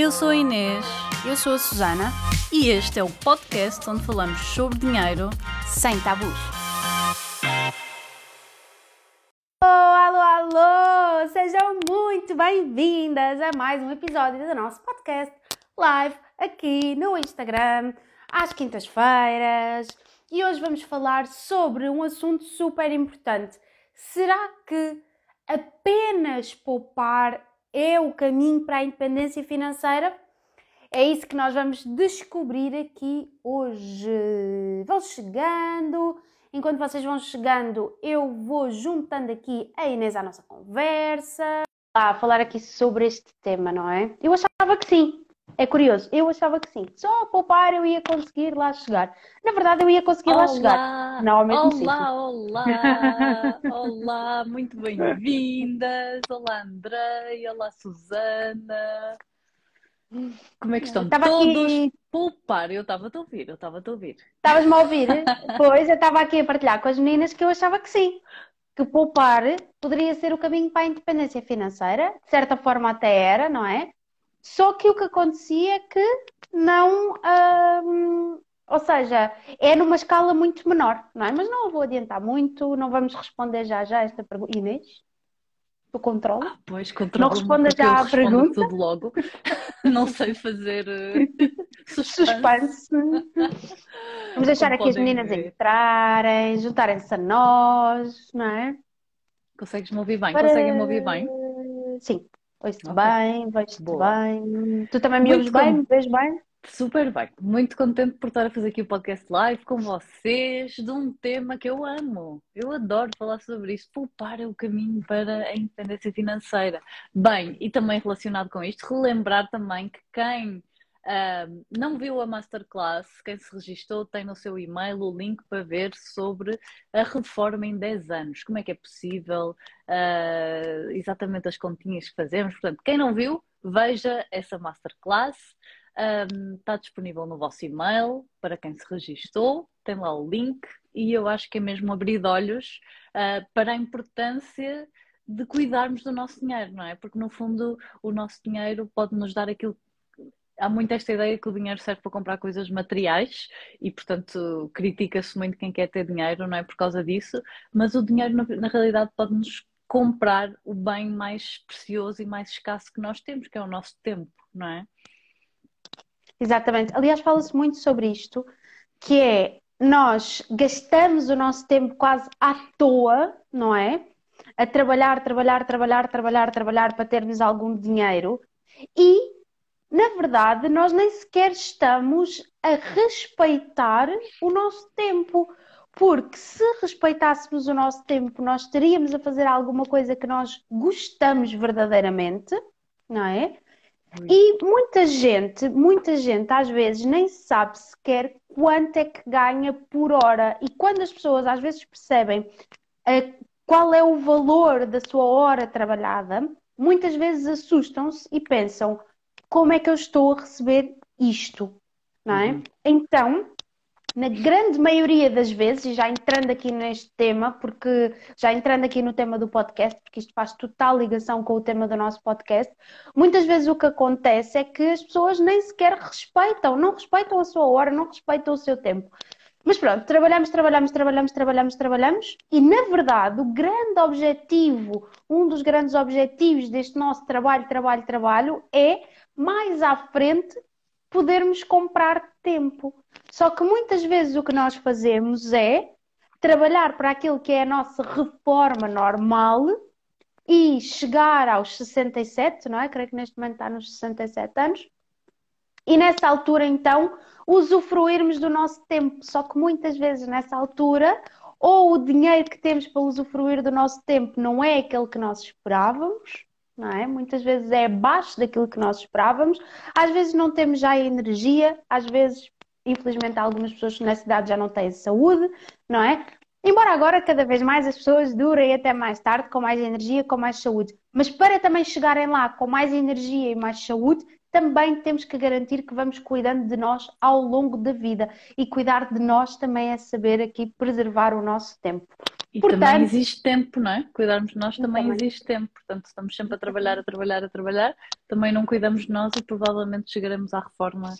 Eu sou a Inês. Eu sou a Susana. E este é o podcast onde falamos sobre dinheiro sem tabus. Oh, alô, alô! Sejam muito bem-vindas a mais um episódio do nosso podcast live aqui no Instagram, às quintas-feiras. E hoje vamos falar sobre um assunto super importante. Será que apenas poupar é o caminho para a independência financeira? É isso que nós vamos descobrir aqui hoje. Vão chegando. Enquanto vocês vão chegando, eu vou juntando aqui a Inês à nossa conversa. A falar aqui sobre este tema, não é? Eu achava que sim. É curioso, eu achava que sim. Só a poupar eu ia conseguir lá chegar. Na verdade, eu ia conseguir olá, lá chegar. Não, ao mesmo olá, sítio. olá, olá, muito bem-vindas. Olá, Andrei, olá, Susana. Como é que estão Estava todos? aqui- Poupar, eu estava a ouvir, eu estava a ouvir. Estavas-me a ouvir? Pois, eu estava aqui a partilhar com as meninas que eu achava que sim. Que poupar poderia ser o caminho para a independência financeira. De certa forma até era, não é? Só que o que acontecia é que não... hum, ou seja, é numa escala muito menor, não é? Mas não vou adiantar muito, não vamos responder já já esta pergunta. Inês? Tu controla? Ah, pois, controlo respondas porque já à pergunta? tudo logo. Não sei fazer eh, suspense. Vamos deixar Como aqui as meninas ver. entrarem, juntarem-se a nós, não é? Consegues-me ouvir bem? Para- Conseguem-me ouvir bem? Sim, ouço-te Ok. bem, vejo-te bem. Tu também me ouves bem, me vês bem? Super bem, muito contente por estar a fazer aqui o podcast live com vocês de um tema que eu amo. Eu adoro falar sobre isto. Poupar é o caminho para a independência financeira. Bem, e também relacionado com isto, relembrar também que quem ahm, não viu a masterclass, quem se registou, tem no seu e-mail o link para ver sobre a reforma em 10 anos. Como é que é possível, ah, exatamente as continhas que fazemos. Portanto, quem não viu, veja essa masterclass. Um, está disponível no vosso e-mail para quem se registou, tem lá o link e eu acho que é mesmo abrir olhos uh, para a importância de cuidarmos do nosso dinheiro, não é? Porque no fundo o nosso dinheiro pode nos dar aquilo. Há muito esta ideia que o dinheiro serve para comprar coisas materiais e, portanto, critica-se muito quem quer ter dinheiro, não é? Por causa disso, mas o dinheiro, na, na realidade, pode-nos comprar o bem mais precioso e mais escasso que nós temos, que é o nosso tempo, não é? Exatamente. Aliás, fala-se muito sobre isto, que é nós gastamos o nosso tempo quase à toa, não é? A trabalhar, trabalhar, trabalhar, trabalhar, trabalhar para termos algum dinheiro e, na verdade, nós nem sequer estamos a respeitar o nosso tempo. Porque se respeitássemos o nosso tempo, nós estaríamos a fazer alguma coisa que nós gostamos verdadeiramente, não é? E muita gente, muita gente às vezes nem sabe sequer quanto é que ganha por hora. E quando as pessoas às vezes percebem eh, qual é o valor da sua hora trabalhada, muitas vezes assustam-se e pensam: como é que eu estou a receber isto? Não é? Uhum. Então, na grande maioria das vezes, e já entrando aqui neste tema, porque já entrando aqui no tema do podcast, porque isto faz total ligação com o tema do nosso podcast, muitas vezes o que acontece é que as pessoas nem sequer respeitam, não respeitam a sua hora, não respeitam o seu tempo. Mas pronto, trabalhamos, trabalhamos, trabalhamos, trabalhamos, trabalhamos, e na verdade o grande objetivo, um dos grandes objetivos deste nosso trabalho, trabalho, trabalho, é mais à frente podermos comprar tempo. Só que muitas vezes o que nós fazemos é trabalhar para aquilo que é a nossa reforma normal e chegar aos 67, não é? Creio que neste momento está nos 67 anos. E nessa altura, então, usufruirmos do nosso tempo. Só que muitas vezes nessa altura, ou o dinheiro que temos para usufruir do nosso tempo não é aquele que nós esperávamos, não é? Muitas vezes é abaixo daquilo que nós esperávamos. Às vezes não temos já energia, às vezes, infelizmente, algumas pessoas nessa idade já não têm saúde, não é? Embora agora cada vez mais as pessoas durem até mais tarde, com mais energia, com mais saúde. Mas para também chegarem lá com mais energia e mais saúde, também temos que garantir que vamos cuidando de nós ao longo da vida. E cuidar de nós também é saber aqui preservar o nosso tempo. E Portanto, também existe tempo, não é? Cuidarmos de nós também, também, existe tempo. Portanto, estamos sempre a trabalhar, a trabalhar, a trabalhar, também não cuidamos de nós e provavelmente chegaremos à reforma.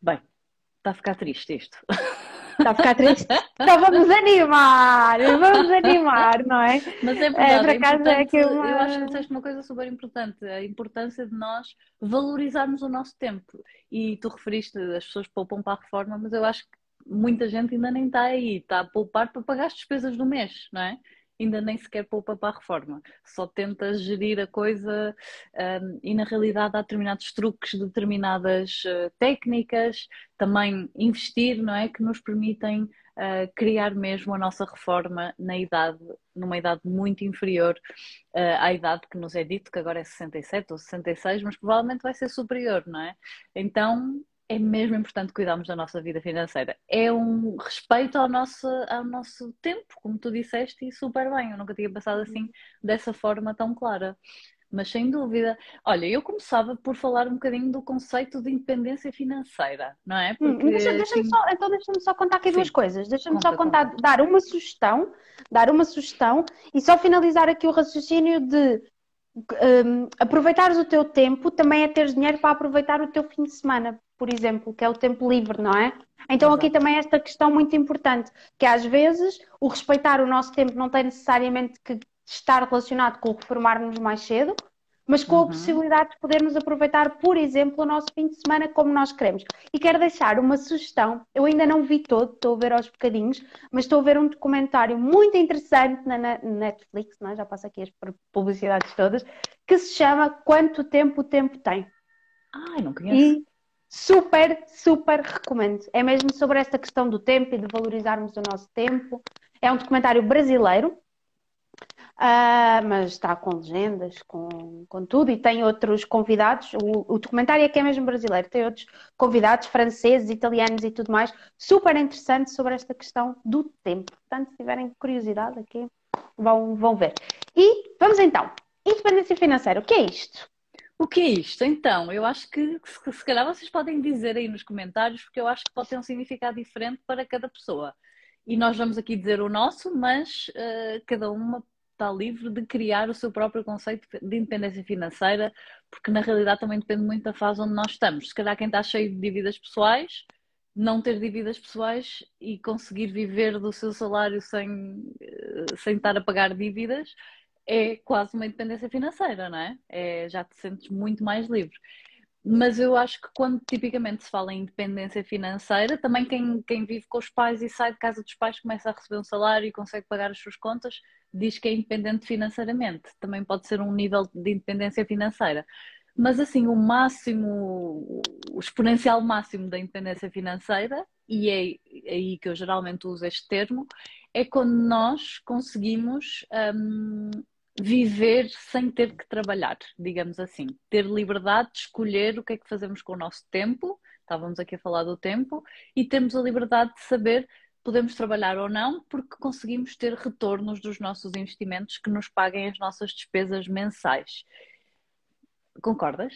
Bem, está a ficar triste isto. Está a ficar triste? Então vamos animar, vamos animar, não é? Mas é verdade, é, é que uma... eu acho que disseste uma coisa super importante, a importância de nós valorizarmos o nosso tempo. E tu referiste, as pessoas poupam para a reforma, mas eu acho que muita gente ainda nem está aí, está a poupar para pagar as despesas do mês, não é? Ainda nem sequer poupa para a reforma, só tenta gerir a coisa um, e na realidade há determinados truques, determinadas uh, técnicas, também investir, não é? Que nos permitem uh, criar mesmo a nossa reforma na idade, numa idade muito inferior uh, à idade que nos é dito, que agora é 67 ou 66, mas provavelmente vai ser superior, não é? Então é mesmo importante cuidarmos da nossa vida financeira. É um respeito ao nosso, ao nosso tempo, como tu disseste, e super bem. Eu nunca tinha pensado assim, dessa forma tão clara. Mas sem dúvida. Olha, eu começava por falar um bocadinho do conceito de independência financeira, não é? Hum, Porque, deixa, deixa assim... só, então deixa-me só contar aqui Sim. duas coisas. Deixa-me só contar, conta. dar uma sugestão, dar uma sugestão e só finalizar aqui o raciocínio de um, aproveitares o teu tempo também é ter dinheiro para aproveitar o teu fim de semana, por exemplo, que é o tempo livre, não é? Então Exato. aqui também esta questão muito importante, que às vezes o respeitar o nosso tempo não tem necessariamente que estar relacionado com o reformarmos mais cedo, mas com uhum. a possibilidade de podermos aproveitar, por exemplo, o nosso fim de semana como nós queremos. E quero deixar uma sugestão, eu ainda não vi todo, estou a ver aos bocadinhos, mas estou a ver um documentário muito interessante na Netflix, não é? já passo aqui as publicidades todas, que se chama Quanto Tempo o Tempo Tem. Ai, não conheço. E super, super recomendo. É mesmo sobre esta questão do tempo e de valorizarmos o nosso tempo. É um documentário brasileiro, Uh, mas está com legendas, com, com tudo, e tem outros convidados. O, o, documentário é que é mesmo brasileiro, tem outros convidados franceses, italianos e tudo mais, super interessante sobre esta questão do tempo. Portanto, se tiverem curiosidade aqui, vão, vão ver. E vamos então, independência financeira, o que é isto? O que é isto? Então, eu acho que se, se calhar vocês podem dizer aí nos comentários, porque eu acho que pode ter um significado diferente para cada pessoa. E nós vamos aqui dizer o nosso, mas uh, cada uma está livre de criar o seu próprio conceito de independência financeira, porque na realidade também depende muito da fase onde nós estamos. Se calhar quem está cheio de dívidas pessoais, não ter dívidas pessoais e conseguir viver do seu salário sem, eh, sem estar a pagar dívidas é quase uma independência financeira, não é? é já te sentes muito mais livre. Mas eu acho que quando tipicamente se fala em independência financeira, também quem, quem vive com os pais e sai de casa dos pais começa a receber um salário e consegue pagar as suas contas, diz que é independente financeiramente. Também pode ser um nível de independência financeira. Mas assim, o máximo, o exponencial máximo da independência financeira, e é aí que eu geralmente uso este termo, é quando nós conseguimos um, viver sem ter que trabalhar, digamos assim. Ter liberdade de escolher o que é que fazemos com o nosso tempo, estávamos aqui a falar do tempo, e temos a liberdade de saber podemos trabalhar ou não, porque conseguimos ter retornos dos nossos investimentos que nos paguem as nossas despesas mensais. Concordas?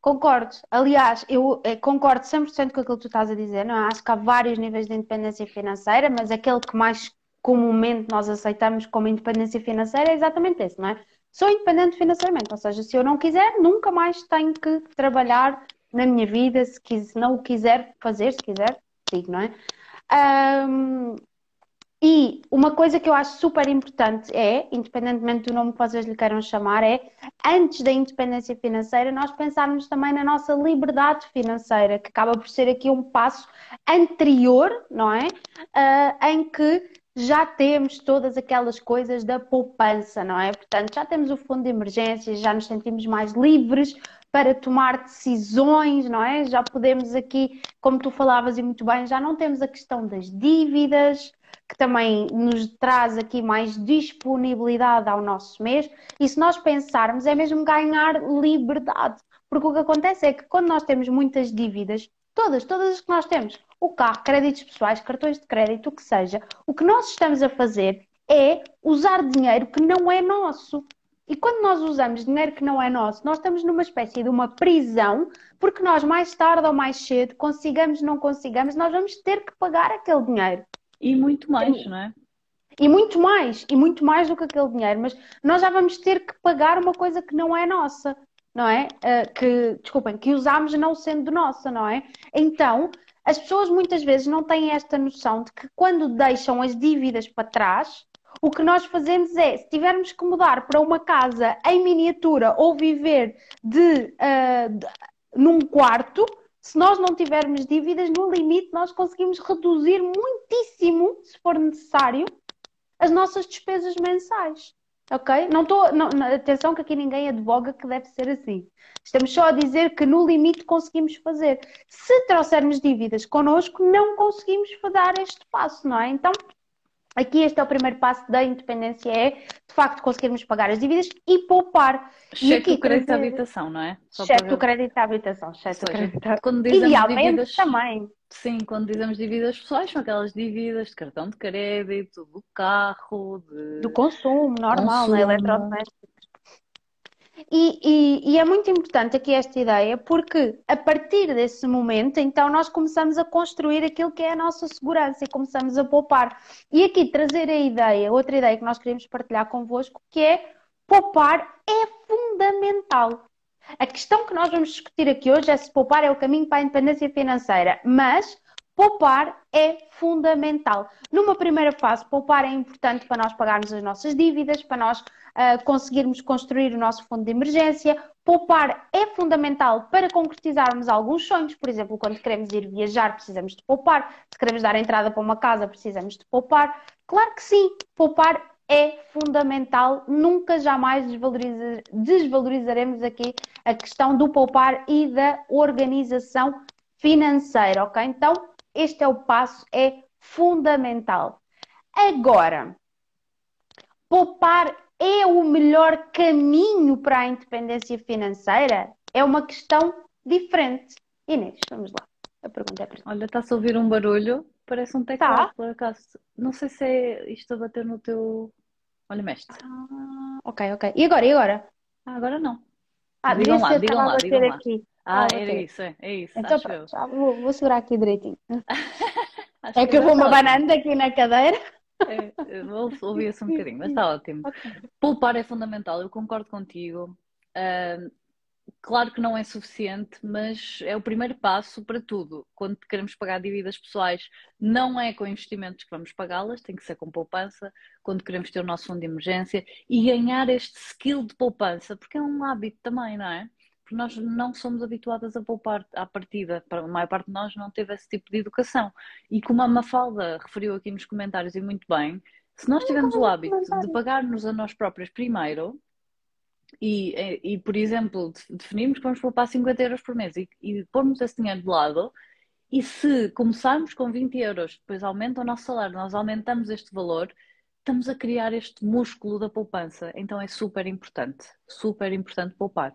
Concordo. Aliás, eu eh, concordo 100% com aquilo que tu estás a dizer. Não? É? Acho que há vários níveis de independência financeira, mas aquele que mais comumente nós aceitamos como independência financeira é exatamente esse, não é? Sou independente financeiramente, ou seja, se eu não quiser, nunca mais tenho que trabalhar na minha vida, se, quis, não o quiser fazer, se quiser, digo, não é? Um, e uma coisa que eu acho super importante é, independentemente do nome que vocês lhe queiram chamar, é antes da independência financeira, nós pensarmos também na nossa liberdade financeira, que acaba por ser aqui um passo anterior, não é? Uh, em que já temos todas aquelas coisas da poupança, não é? Portanto, já temos o fundo de emergência, já nos sentimos mais livres para tomar decisões, não é? Já podemos aqui, como tu falavas e muito bem, já não temos a questão das dívidas, que também nos traz aqui mais disponibilidade ao nosso mês. E se nós pensarmos, é mesmo ganhar liberdade. Porque o que acontece é que quando nós temos muitas dívidas, todas, todas as que nós temos, o carro, créditos pessoais, cartões de crédito, o que seja, o que nós estamos a fazer é usar dinheiro que não é nosso. E quando nós usamos dinheiro que não é nosso, nós estamos numa espécie de uma prisão, porque nós mais tarde ou mais cedo, consigamos ou não consigamos, nós vamos ter que pagar aquele dinheiro. E muito mais, não é? E muito mais, e muito mais do que aquele dinheiro, mas nós já vamos ter que pagar uma coisa que não é nossa, não é? Uh, que, desculpem, que usamos não sendo nossa, não é? Então, as pessoas muitas vezes não têm esta noção de que quando deixam as dívidas para trás, o que nós fazemos é, se tivermos que mudar para uma casa em miniatura ou viver de, uh, de num quarto, se nós não tivermos dívidas, no limite nós conseguimos reduzir muitíssimo, se for necessário, as nossas despesas mensais. Ok? Não estou. atenção que aqui ninguém advoga que deve ser assim. Estamos só a dizer que no limite conseguimos fazer. Se trouxermos dívidas connosco, não conseguimos dar este passo, não é? Então, Aqui este é o primeiro passo da independência, é de facto conseguirmos pagar as dívidas e poupar. Exceto o crédito à habitação, não é? exceto o crédito à habitação, exceto o crédito à... Dizemos Idealmente dívidas... também. Sim, quando dizemos dívidas pessoais, são aquelas dívidas de cartão de crédito, do carro, de... do consumo normal, consumo. Né? eletrodomésticos. E, e, e, é muito importante aqui esta ideia, porque a partir desse momento, então, nós começamos a construir aquilo que é a nossa segurança e começamos a poupar. E aqui trazer a ideia, outra ideia que nós queremos partilhar convosco, que é poupar é fundamental. A questão que nós vamos discutir aqui hoje é se poupar é o caminho para a independência financeira, mas Poupar é fundamental. Numa primeira fase, poupar é importante para nós pagarmos as nossas dívidas, para nós uh, conseguirmos construir o nosso fundo de emergência. Poupar é fundamental para concretizarmos alguns sonhos. Por exemplo, quando queremos ir viajar, precisamos de poupar. Se queremos dar entrada para uma casa, precisamos de poupar. Claro que sim, poupar é fundamental. Nunca jamais desvaloriza, desvalorizaremos aqui a questão do poupar e da organização financeira, ok? Então, este é o passo, é fundamental. Agora, poupar é o melhor caminho para a independência financeira? É uma questão diferente. Inês, vamos lá. A pergunta é para Olha, está-se a ouvir um barulho, parece um teclado, tá. por acaso. Não sei se é isto a bater no teu. Olha, mestre. Ah, ok, ok. E agora? E agora? Ah, agora não. Ah, digam lá, digam lá, digam lá. Aqui. Ah, ah era isso, é, é isso. Então, pronto, vou, vou, segurar aqui direitinho. é que eu vou-me abanando aqui na cadeira. É, vou ouvir-se um bocadinho, mas está ótimo. Okay. Poupar é fundamental, eu concordo contigo. Uh, claro que não é suficiente, mas é o primeiro passo para tudo. Quando queremos pagar dívidas pessoais, não é com investimentos que vamos pagá-las, tem que ser com poupança. Quando queremos ter o nosso fundo de emergência e ganhar este skill de poupança, porque é um hábito também, não é? porque nós não somos habituadas a poupar à partida. A maior parte de nós não teve esse tipo de educação. E como a Mafalda referiu aqui nos comentários, e muito bem, se nós tivermos o hábito de pagar-nos a nós próprios primeiro, e, e, por exemplo, definimos que vamos poupar 50 euros por mês e, e pormos esse dinheiro de lado, e se começarmos com 20 euros, depois aumenta o nosso salário, nós aumentamos este valor, estamos a criar este músculo da poupança. Então é super importante, super importante poupar.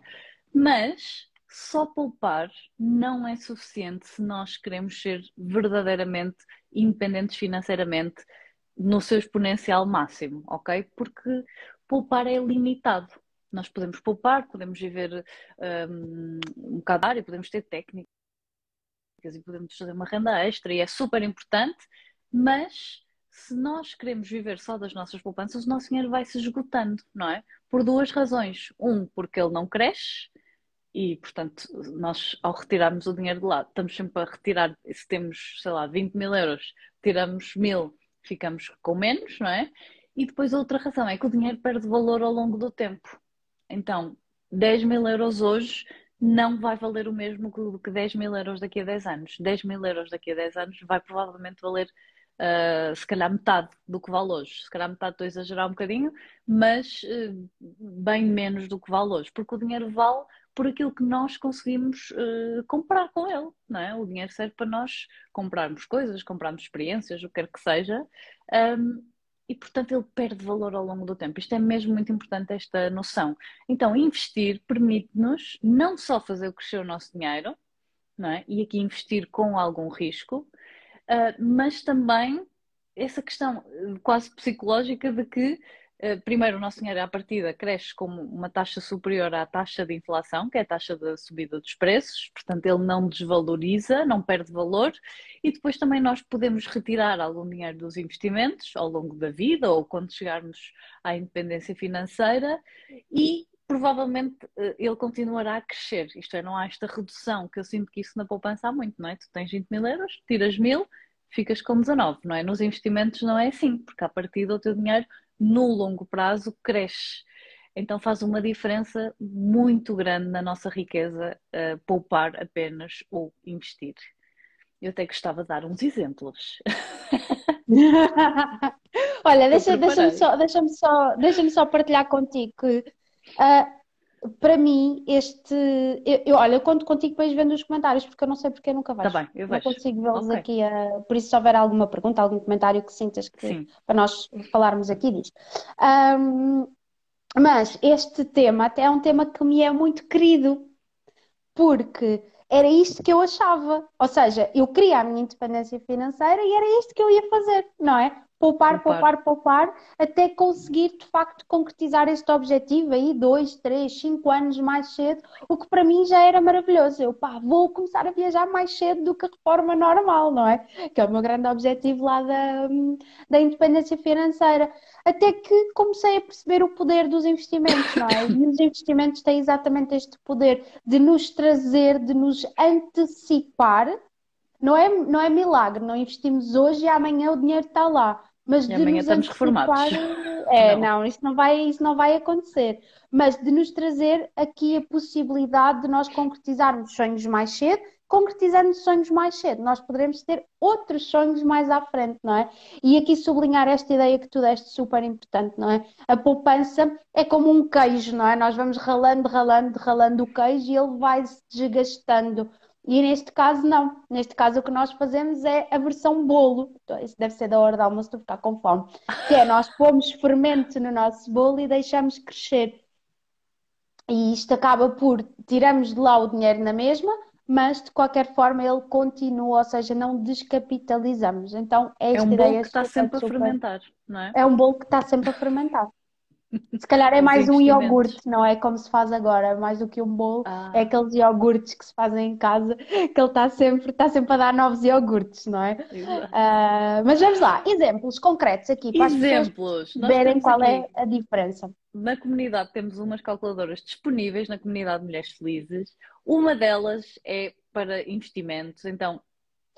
Mas só poupar não é suficiente se nós queremos ser verdadeiramente independentes financeiramente no seu exponencial máximo, ok? Porque poupar é limitado. Nós podemos poupar, podemos viver um, um bocado área, podemos ter técnicas e podemos fazer uma renda extra e é super importante, mas se nós queremos viver só das nossas poupanças, o nosso dinheiro vai se esgotando, não é? Por duas razões. Um, porque ele não cresce e, portanto, nós ao retirarmos o dinheiro de lá, estamos sempre a retirar, se temos, sei lá, 20 mil euros, tiramos mil, ficamos com menos, não é? E depois outra razão é que o dinheiro perde valor ao longo do tempo. Então, 10 mil euros hoje não vai valer o mesmo que 10 mil euros daqui a 10 anos. 10 mil euros daqui a 10 anos vai provavelmente valer uh, se calhar metade do que vale hoje. Se calhar metade estou a exagerar um bocadinho, mas uh, bem menos do que vale hoje, porque o dinheiro vale por aquilo que nós conseguimos uh, comprar com ele, não é? O dinheiro serve para nós comprarmos coisas, comprarmos experiências, o que quer que seja, um, e portanto ele perde valor ao longo do tempo. Isto é mesmo muito importante, esta noção. Então, investir permite-nos não só fazer crescer o nosso dinheiro, não é? E aqui investir com algum risco, uh, mas também essa questão quase psicológica de que eh, primeiro, o nosso dinheiro à partida cresce com uma taxa superior à taxa de inflação, que é a taxa da subida dos preços, portanto, ele não desvaloriza, não perde valor, e depois também nós podemos retirar algum dinheiro dos investimentos ao longo da vida ou quando chegarmos à independência financeira e provavelmente eh, ele continuará a crescer. Isto é, não há esta redução, que eu sinto que isso na poupança há muito, não é? Tu tens 20 mil euros, tiras mil, ficas com 19, não é? Nos investimentos não é assim, porque a partir do teu dinheiro no longo prazo cresce. Então faz uma diferença muito grande na nossa riqueza uh, poupar apenas ou investir. Eu até gostava de dar uns exemplos. Olha, deixa-me deixa só, deixa só, deixa só partilhar contigo que uh, para mim, este. Eu, eu, olha, eu conto contigo depois vendo os comentários, porque eu não sei porque nunca vejo. Tá bem, eu vejo. Não consigo vê-los okay. aqui. Uh, por isso, se houver alguma pergunta, algum comentário que sintas que Sim. para nós falarmos aqui disto. Um, mas este tema até é um tema que me é muito querido, porque era isto que eu achava. Ou seja, eu queria a minha independência financeira e era isto que eu ia fazer, não é? Poupar, poupar, poupar, até conseguir de facto concretizar este objetivo aí, dois, três, cinco anos mais cedo, o que para mim já era maravilhoso. Eu, pá, vou começar a viajar mais cedo do que a reforma normal, não é? Que é o meu grande objetivo lá da, da independência financeira. Até que comecei a perceber o poder dos investimentos, não é? E os investimentos têm exatamente este poder de nos trazer, de nos antecipar. Não é, não é milagre, não investimos hoje e amanhã o dinheiro está lá mas de amanhã estamos reformados. É, não. não, isso, não vai, isso não vai acontecer. Mas de nos trazer aqui a possibilidade de nós concretizarmos sonhos mais cedo, concretizando sonhos mais cedo, nós poderemos ter outros sonhos mais à frente, não é? E aqui sublinhar esta ideia que tu deste super importante, não é? A poupança é como um queijo, não é? Nós vamos ralando, ralando, ralando o queijo e ele vai se desgastando. E neste caso, não. Neste caso, o que nós fazemos é a versão bolo. Então, isso deve ser da hora do almoço, estou a ficar com fome. Que é, nós pomos fermento no nosso bolo e deixamos crescer. E isto acaba por, tiramos de lá o dinheiro na mesma, mas de qualquer forma ele continua, ou seja, não descapitalizamos. Então, é, é um bolo que está sempre a fermentar, não é? É um bolo que está sempre a fermentar. Se calhar é mais um iogurte, não é como se faz agora, mais do que um bolo. Ah. É aqueles iogurtes que se fazem em casa, que ele está sempre, está sempre a dar novos iogurtes, não é? Uh, mas vamos lá, exemplos concretos aqui para exemplos. as verem qual é a diferença. Na comunidade temos umas calculadoras disponíveis na comunidade Mulheres Felizes. Uma delas é para investimentos, então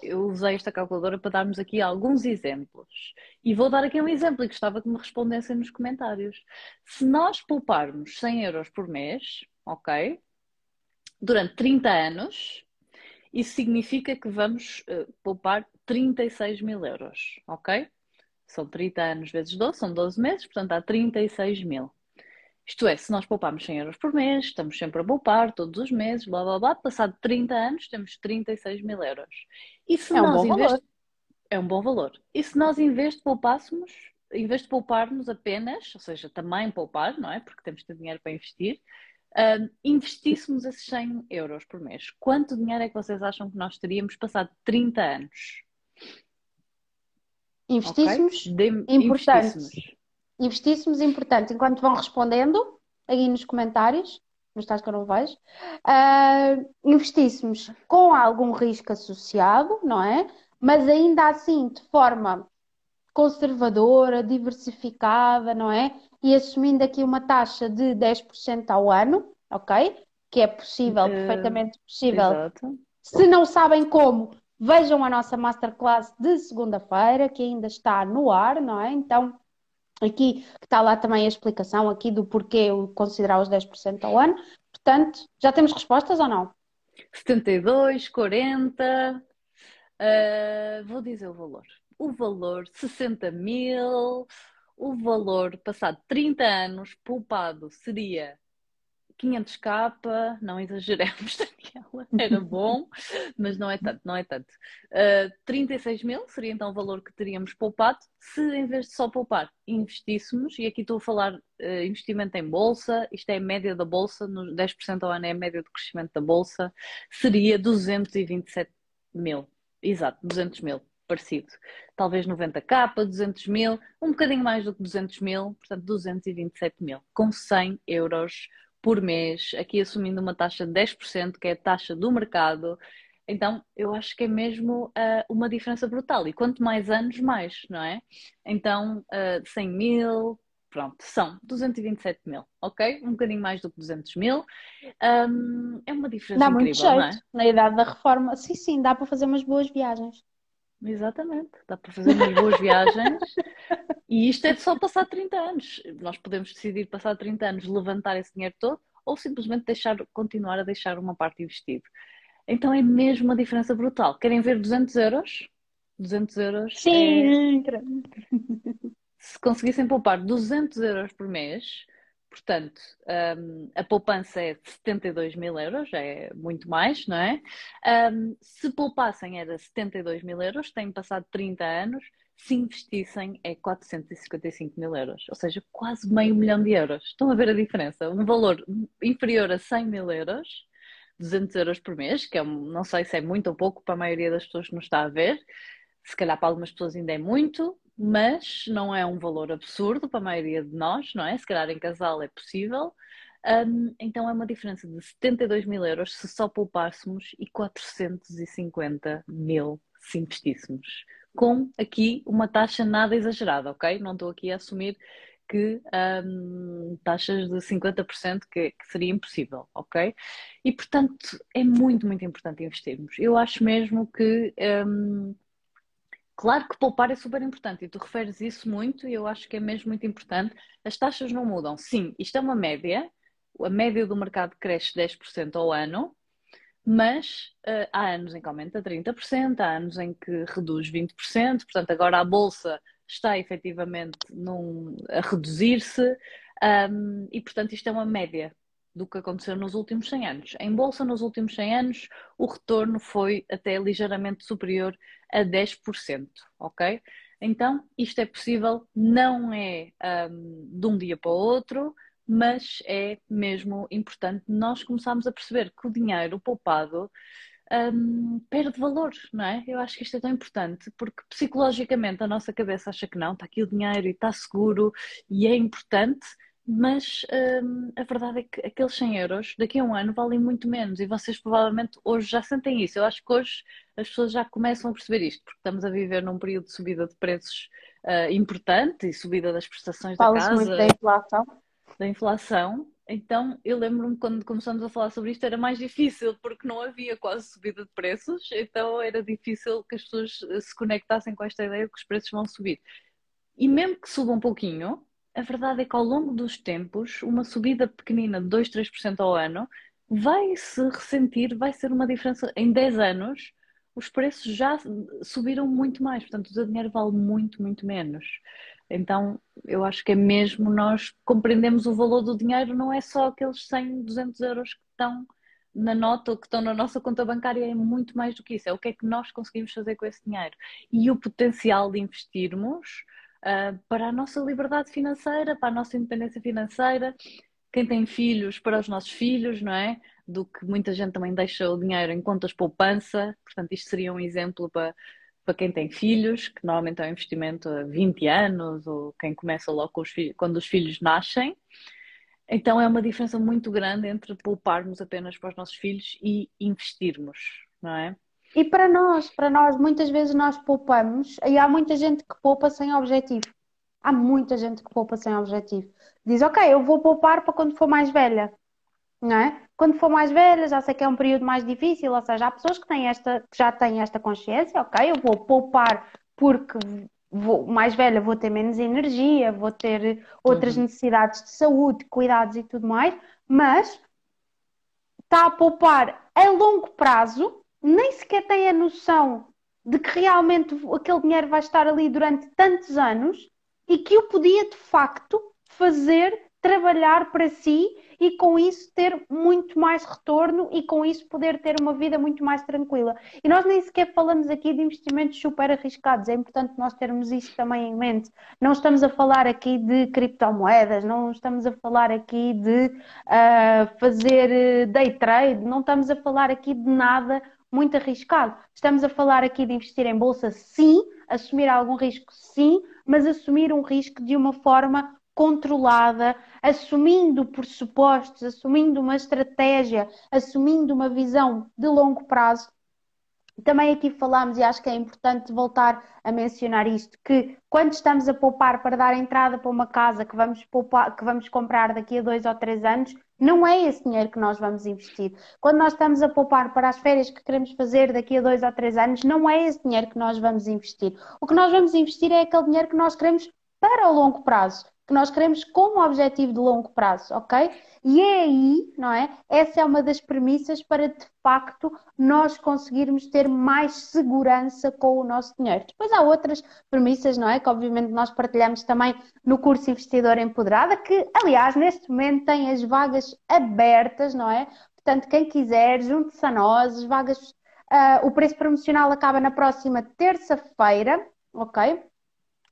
eu usei esta calculadora para darmos aqui alguns exemplos. E vou dar aqui um exemplo e gostava que me respondessem nos comentários. Se nós pouparmos 100 euros por mês, ok? Durante 30 anos, isso significa que vamos uh, poupar 36 mil euros, ok? São 30 anos vezes 12, são 12 meses, portanto há 36 mil. Isto é, se nós pouparmos 100 euros por mês, estamos sempre a poupar todos os meses, blá blá blá, passado 30 anos temos 36 mil euros. E se é nós um bom É um bom valor. E se nós em vez de poupássemos, em vez de pouparmos apenas, ou seja, também poupar, não é? Porque temos de ter dinheiro para investir, uh, investíssemos esses 100 euros por mês. Quanto dinheiro é que vocês acham que nós teríamos passado 30 anos? Investíssemos? Okay? De... Investíssemos investíssemos, importante, enquanto vão respondendo aí nos comentários, nos tais que eu não vejo, uh, investíssemos com algum risco associado, não é? Mas ainda assim de forma conservadora, diversificada, não é? E assumindo aqui uma taxa de 10% ao ano, ok? Que é possível, perfeitamente possível. Exato. Se não sabem como, vejam a nossa masterclass de segunda-feira, que ainda está no ar, não é? Então, Aqui está lá também a explicação aqui do porquê eu considerar os 10% ao ano. Portanto, já temos respostas ou não? 72, 40. Uh, vou dizer o valor. O valor 60 mil. O valor passado 30 anos poupado seria 500k, não exageremos, Daniela, era bom, mas não é tanto, não é tanto. Uh, ah, 36 mil seria então o valor que teríamos poupado se em vez de só poupar investíssemos, e aqui estou a falar uh, investimento em bolsa, isto é a média da bolsa, no 10% ao ano é a média do crescimento da bolsa, seria 227 mil, exato, 200 mil parecido. Talvez 90k, 200 mil, um bocadinho mais do que 200 mil, portanto 227 mil, com 100 euros por mês, aqui assumindo uma taxa de 10%, que é a taxa do mercado. Então, eu acho que é mesmo uh, uma diferença brutal. E quanto mais anos, mais, não é? Então, uh, 100 mil, pronto, são 227 mil, ok? Um bocadinho mais do que 200 mil. Um, é uma diferença dá incrível, muito jeito. não é? Na idade da reforma, sim, sim, dá para fazer umas boas viagens. Exatamente, dá para fazer umas boas viagens e isto é só passar 30 anos. Nós podemos decidir passar 30 anos, levantar esse dinheiro todo ou simplesmente deixar, continuar a deixar uma parte investido. Então é mesmo uma diferença brutal. Querem ver 200 euros? 200 euros. Sim, é... Se conseguissem poupar 200 euros por mês, portanto, um, a poupança é de 72 mil euros, é muito mais, não é? Um, se poupassem era 72 mil euros, têm passado 30 anos, se investissem é 455 mil euros, ou seja, quase meio milhão de euros. Estão a ver a diferença? Um valor inferior a 100 mil euros 200 euros por mês, que é, não sei se é muito ou pouco para a maioria das pessoas que nos está a ver, se calhar para algumas pessoas ainda é muito, mas não é um valor absurdo para a maioria de nós, não é? Se calhar em casal é possível. Um, então é uma diferença de 72 mil euros se só poupássemos e 450 mil se investíssemos. Com aqui uma taxa nada exagerada, ok? Não estou aqui a assumir que um, taxas de 50% que, que seria impossível, ok? E portanto é muito, muito importante investirmos. Eu acho mesmo que um, Claro que poupar é super importante e tu referes isso muito e eu acho que é mesmo muito importante. As taxas não mudam. Sim, isto é uma média, a média do mercado cresce 10% ao ano, mas uh, há anos em que aumenta 30%, há anos em que reduz 20%, portanto, agora a bolsa está efetivamente num, a reduzir-se, um, e portanto, isto é uma média do que aconteceu nos últimos 100 anos. Em bolsa, nos últimos 100 anos, o retorno foi até ligeiramente superior a 10%, ok? Então, isto é possível, não é um, de um dia para o outro, mas é mesmo importante nós começarmos a perceber que o dinheiro poupado um, perde valor, não é? Eu acho que isto é tão importante porque psicologicamente a nossa cabeça acha que não, está aqui o dinheiro e está seguro e é importante, mas hum, a verdade é que aqueles 100 euros daqui a um ano valem muito menos e vocês provavelmente hoje já sentem isso. Eu acho que hoje as pessoas já começam a perceber isto, porque estamos a viver num período de subida de preços uh, importante e subida das prestações da casa. muito da inflação. Da inflação. Então, eu lembro-me quando começamos a falar sobre isto, era mais difícil, porque não havia quase subida de preços, então era difícil que as pessoas se conectassem com esta ideia de que os preços vão subir. E mesmo que suba um pouquinho, a verdade é que ao longo dos tempos, uma subida pequenina de 2, 3% ao ano vai se ressentir, vai ser uma diferença. Em 10 anos, os preços já subiram muito mais, portanto, o dinheiro vale muito, muito menos. Então, eu acho que é mesmo nós compreendemos o valor do dinheiro, não é só aqueles 100, 200 euros que estão na nota ou que estão na nossa conta bancária, é muito mais do que isso. É o que é que nós conseguimos fazer com esse dinheiro. E o potencial de investirmos uh, para a nossa liberdade financeira, para a nossa independência financeira, quem tem filhos, para os nossos filhos, não é? Do que muita gente também deixa o dinheiro em contas poupança, portanto, isto seria um exemplo para, para quem tem filhos, que normalmente é um investimento a 20 anos, ou quem começa logo os filhos, quando os filhos nascem. Então é uma diferença muito grande entre pouparmos apenas para os nossos filhos e investirmos, não é? E para nós, para nós, muitas vezes nós poupamos e há muita gente que poupa sem objetivo. Há muita gente que poupa sem objetivo. Diz, ok, eu vou poupar para quando for mais velha. Não é? Quando for mais velha, já sei que é um período mais difícil, ou seja, há pessoas que, têm esta, que já têm esta consciência, ok, eu vou poupar porque vou, mais velha vou ter menos energia, vou ter outras uhum. necessidades de saúde, cuidados e tudo mais, mas está a poupar a longo prazo nem sequer tem a noção de que realmente aquele dinheiro vai estar ali durante tantos anos e que o podia de facto fazer trabalhar para si e com isso ter muito mais retorno e com isso poder ter uma vida muito mais tranquila. E nós nem sequer falamos aqui de investimentos super arriscados, é importante nós termos isso também em mente. Não estamos a falar aqui de criptomoedas, não estamos a falar aqui de uh, fazer eh, day trade, não estamos a falar aqui de nada muito arriscado. Estamos a falar aqui de investir em bolsa, sim, assumir algum risco, sim, mas assumir um risco de uma forma controlada, assumindo pressupostos, assumindo uma estratégia, assumindo uma visão de longo prazo. Também aqui falámos, e acho que é importante voltar a mencionar isto, que quando estamos a poupar para dar entrada para uma casa que vamos, poupar, que vamos comprar daqui a dois ou três anos, não é esse dinheiro que nós vamos investir. Quando nós estamos a poupar para as férias que queremos fazer daqui a dois ou três anos, não é esse dinheiro que nós vamos investir. O que nós vamos investir é aquele dinheiro que nós queremos para o longo prazo que nós queremos como objetivo de longo prazo, ok? E é aí, não é? Essa é uma das premissas para de facto nós conseguirmos ter mais segurança com o nosso dinheiro. Depois há outras premissas, não é? Que obviamente nós partilhamos também no curso Investidor Empoderada, que aliás neste momento tem as vagas abertas, não é? Portanto, quem quiser, junte-se a nós, as vagas, uh, o preço promocional acaba na próxima terça-feira, ok?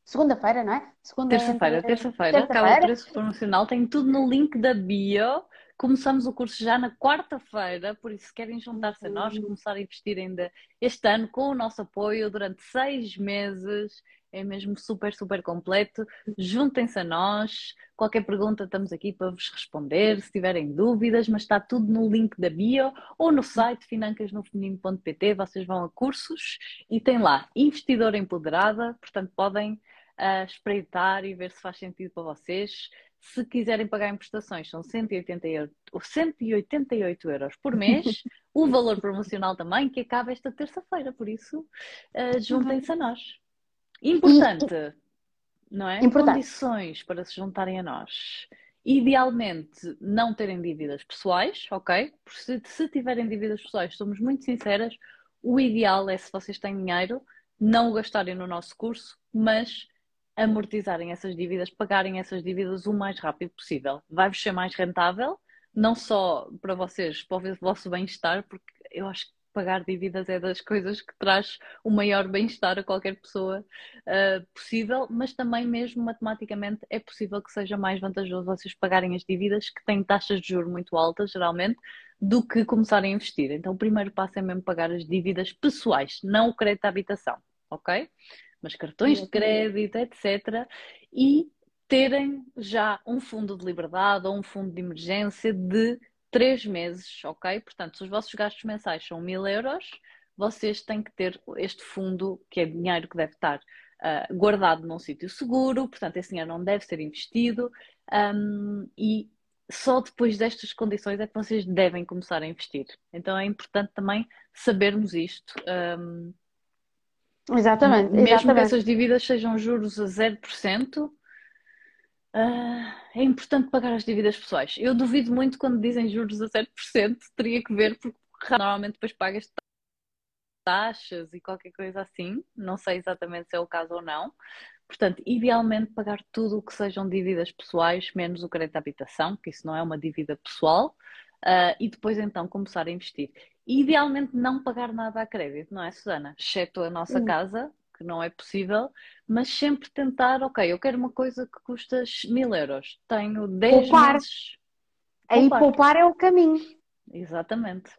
Segunda-feira, não é? Segunda terça-feira, terça-feira. Terça acaba o preço promocional, tem tudo no link da bio. Começamos o curso já na quarta-feira, por isso, se querem juntar-se a nós, começar a investir ainda este ano com o nosso apoio durante seis meses. É mesmo super, super completo. Juntem-se a nós. Qualquer pergunta, estamos aqui para vos responder. Se tiverem dúvidas, mas está tudo no link da bio ou no site financasnofeminino.pt. Vocês vão a cursos e tem lá investidor empoderada, portanto, podem a espreitar e ver se faz sentido para vocês. Se quiserem pagar em prestações, são 188, 188 euros por mês. o valor promocional também, que acaba esta terça-feira, por isso uh, juntem-se a nós. Importante, não é? Importante. Condições para se juntarem a nós. Idealmente, não terem dívidas pessoais, ok? Se, se tiverem dívidas pessoais, somos muito sinceras, o ideal é se vocês têm dinheiro, não o gastarem no nosso curso, mas amortizarem essas dívidas, pagarem essas dívidas o mais rápido possível. Vai-vos ser mais rentável, não só para vocês, para o vosso bem-estar, porque eu acho que pagar dívidas é das coisas que traz o maior bem-estar a qualquer pessoa uh, possível, mas também mesmo matematicamente é possível que seja mais vantajoso vocês pagarem as dívidas que têm taxas de juros muito altas, geralmente, do que começarem a investir. Então o primeiro passo é mesmo pagar as dívidas pessoais, não o crédito à habitação, ok? Mas cartões de crédito, etc. E terem já um fundo de liberdade ou um fundo de emergência de três meses, ok? Portanto, se os vossos gastos mensais são mil euros, vocês têm que ter este fundo, que é dinheiro que deve estar uh, guardado num sítio seguro, portanto, esse dinheiro não deve ser investido um, e só depois destas condições é que vocês devem começar a investir. Então é importante também sabermos isto. Um, Exatamente. Mesmo exatamente. que essas dívidas sejam juros a 0%, uh, ah, é importante pagar as dívidas pessoais. Eu duvido muito quando dizem juros a 0%, teria que ver, porque normalmente depois pagas taxas e qualquer coisa assim. Não sei exatamente se é o caso ou não. Portanto, idealmente pagar tudo o que sejam dívidas pessoais, menos o crédito de habitação, que isso não é uma dívida pessoal, uh, e depois então começar a investir. E, idealmente não pagar nada a crédito, não é, Susana? Exceto a nossa casa, que não é possível, mas sempre tentar, ok, eu quero uma coisa que custa mil euros, tenho 10 poupar. meses. Aí poupar. poupar é o caminho. Exatamente.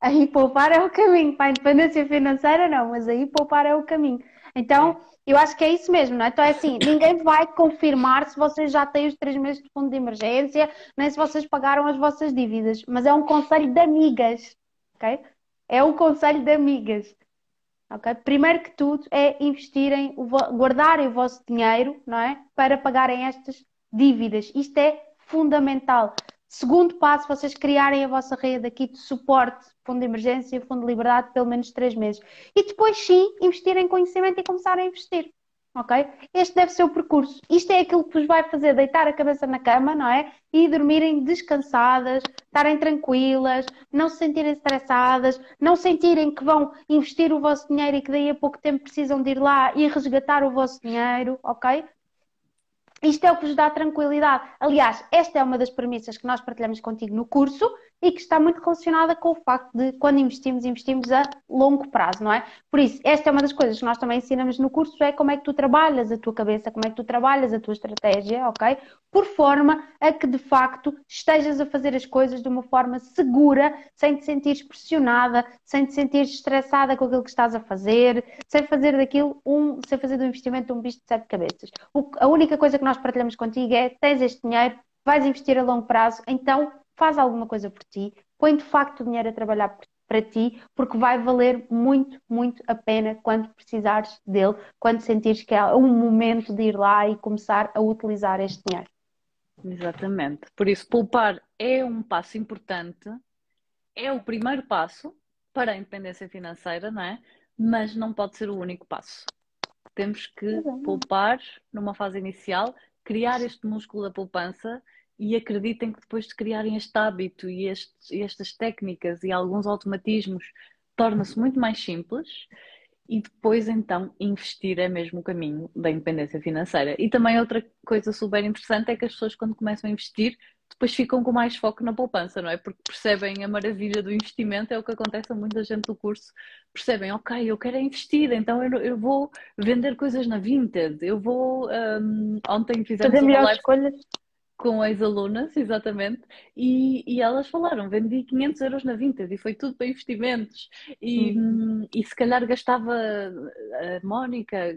Aí poupar é o caminho. Para a independência financeira, não, mas aí poupar é o caminho. Então, é. eu acho que é isso mesmo, não é? Então é assim, ninguém vai confirmar se vocês já têm os três meses de fundo de emergência, nem se vocês pagaram as vossas dívidas, mas é um conselho de amigas ok? É um conselho de amigas. ok? Primeiro que tudo é investirem, guardarem o vosso dinheiro, não é? Para pagarem estas dívidas. Isto é fundamental. Segundo passo, vocês criarem a vossa rede aqui de suporte, fundo de emergência, fundo de liberdade, pelo menos três meses. E depois sim, investir em conhecimento e começar a investir ok? Este deve ser o percurso. Isto é aquilo que vos vai fazer deitar a cabeça na cama, não é? E dormirem descansadas, estarem tranquilas, não se sentirem estressadas, não sentirem que vão investir o vosso dinheiro e que daí a pouco tempo precisam de ir lá e resgatar o vosso dinheiro, ok? isto é o que vos dá tranquilidade. Aliás, esta é uma das premissas que nós partilhamos contigo no curso e que está muito relacionada com o facto de quando investimos, investimos a longo prazo, não é? Por isso, esta é uma das coisas que nós também ensinamos no curso, é como é que tu trabalhas a tua cabeça, como é que tu trabalhas a tua estratégia, ok? Por forma a que de facto estejas a fazer as coisas de uma forma segura, sem te sentir pressionada, sem te sentir estressada com aquilo que estás a fazer, sem fazer daquilo um, sem fazer do investimento um bicho de sete cabeças. O, a única coisa que nós partilhamos contigo é tens este dinheiro, vais investir a longo prazo, então faz alguma coisa por ti, põe de facto o dinheiro a trabalhar para ti, porque vai valer muito, muito a pena quando precisares dele, quando sentires que é um momento de ir lá e começar a utilizar este dinheiro. Exatamente. Por isso, poupar é um passo importante, é o primeiro passo para a independência financeira, não é? Mas não pode ser o único passo. Temos que poupar numa fase inicial, criar este músculo da poupança e acreditem que depois de criarem este hábito e estes, estas técnicas e alguns automatismos, torna-se muito mais simples e depois então investir é mesmo o caminho da independência financeira. E também outra coisa super interessante é que as pessoas quando começam a investir depois ficam com mais foco na poupança, não é? Porque percebem a maravilha do investimento, é o que acontece a muita gente do curso. Percebem, ok, eu quero investir, então eu, eu vou vender coisas na Vinted, eu vou. Um, ontem fizemos Fazer uma live. Escolhas com ex-alunas, exatamente, e, e, elas falaram, vendi 500 euros na Vinted e foi tudo para investimentos e, hum. e se calhar gastava, a Mónica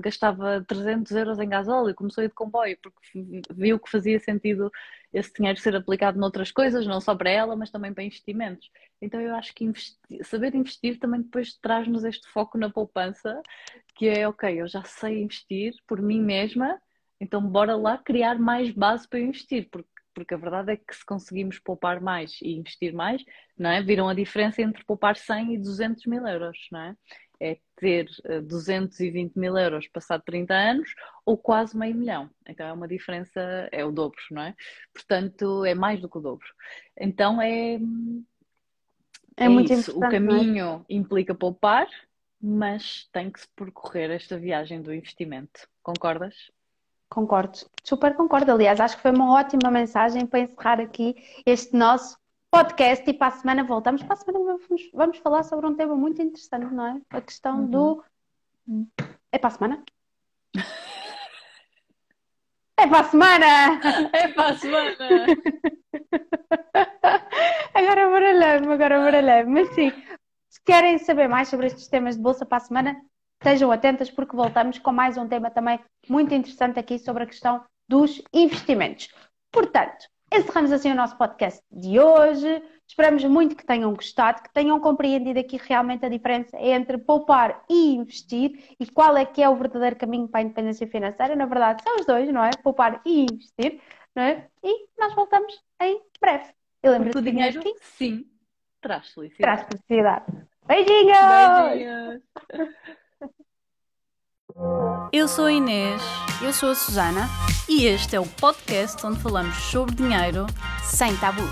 gastava 300 euros em gasóleo, começou a ir de comboio porque viu que fazia sentido esse dinheiro ser aplicado noutras coisas, não só para ela, mas também para investimentos. Então eu acho que investir, saber investir também depois traz-nos este foco na poupança, que é, ok, eu já sei investir por mim mesma, então, bora lá criar mais base para investir, porque, porque a verdade é que se conseguimos poupar mais e investir mais, não é? Viram a diferença entre poupar 100 e 200 mil euros, não é? É ter 220 eh, mil euros passado 30 anos ou quase meio milhão. Então é uma diferença, é o dobro, não é? Portanto, é mais do que o dobro. Então é. É, é muito isso. O é? caminho é? implica poupar, mas tem que se percorrer esta viagem do investimento. Concordas? Concordo, super concordo. Aliás, acho que foi uma ótima mensagem para encerrar aqui este nosso podcast e para a semana voltamos. Para a semana vamos, vamos falar sobre um tema muito interessante, não é? A questão uhum. do. É para a semana? É para a semana! É para a semana! agora baralhei-me, agora baralhei-me. Mas sim, se querem saber mais sobre estes temas de bolsa para a semana, Estejam atentas porque voltamos com mais um tema também muito interessante aqui sobre a questão dos investimentos. Portanto, encerramos assim o nosso podcast de hoje. Esperamos muito que tenham gostado, que tenham compreendido aqui realmente a diferença entre poupar e investir e qual é que é o verdadeiro caminho para a independência financeira. Na verdade, são os dois, não é? Poupar e investir, não é? E nós voltamos em breve. Eu lembro Porque o dinheiro, aqui. sim, traz felicidade. Traz felicidade. Beijinhos! Beijinhos! Eu sou a Inês. Eu sou a Susana. E este é o podcast onde falamos sobre dinheiro sem tabus.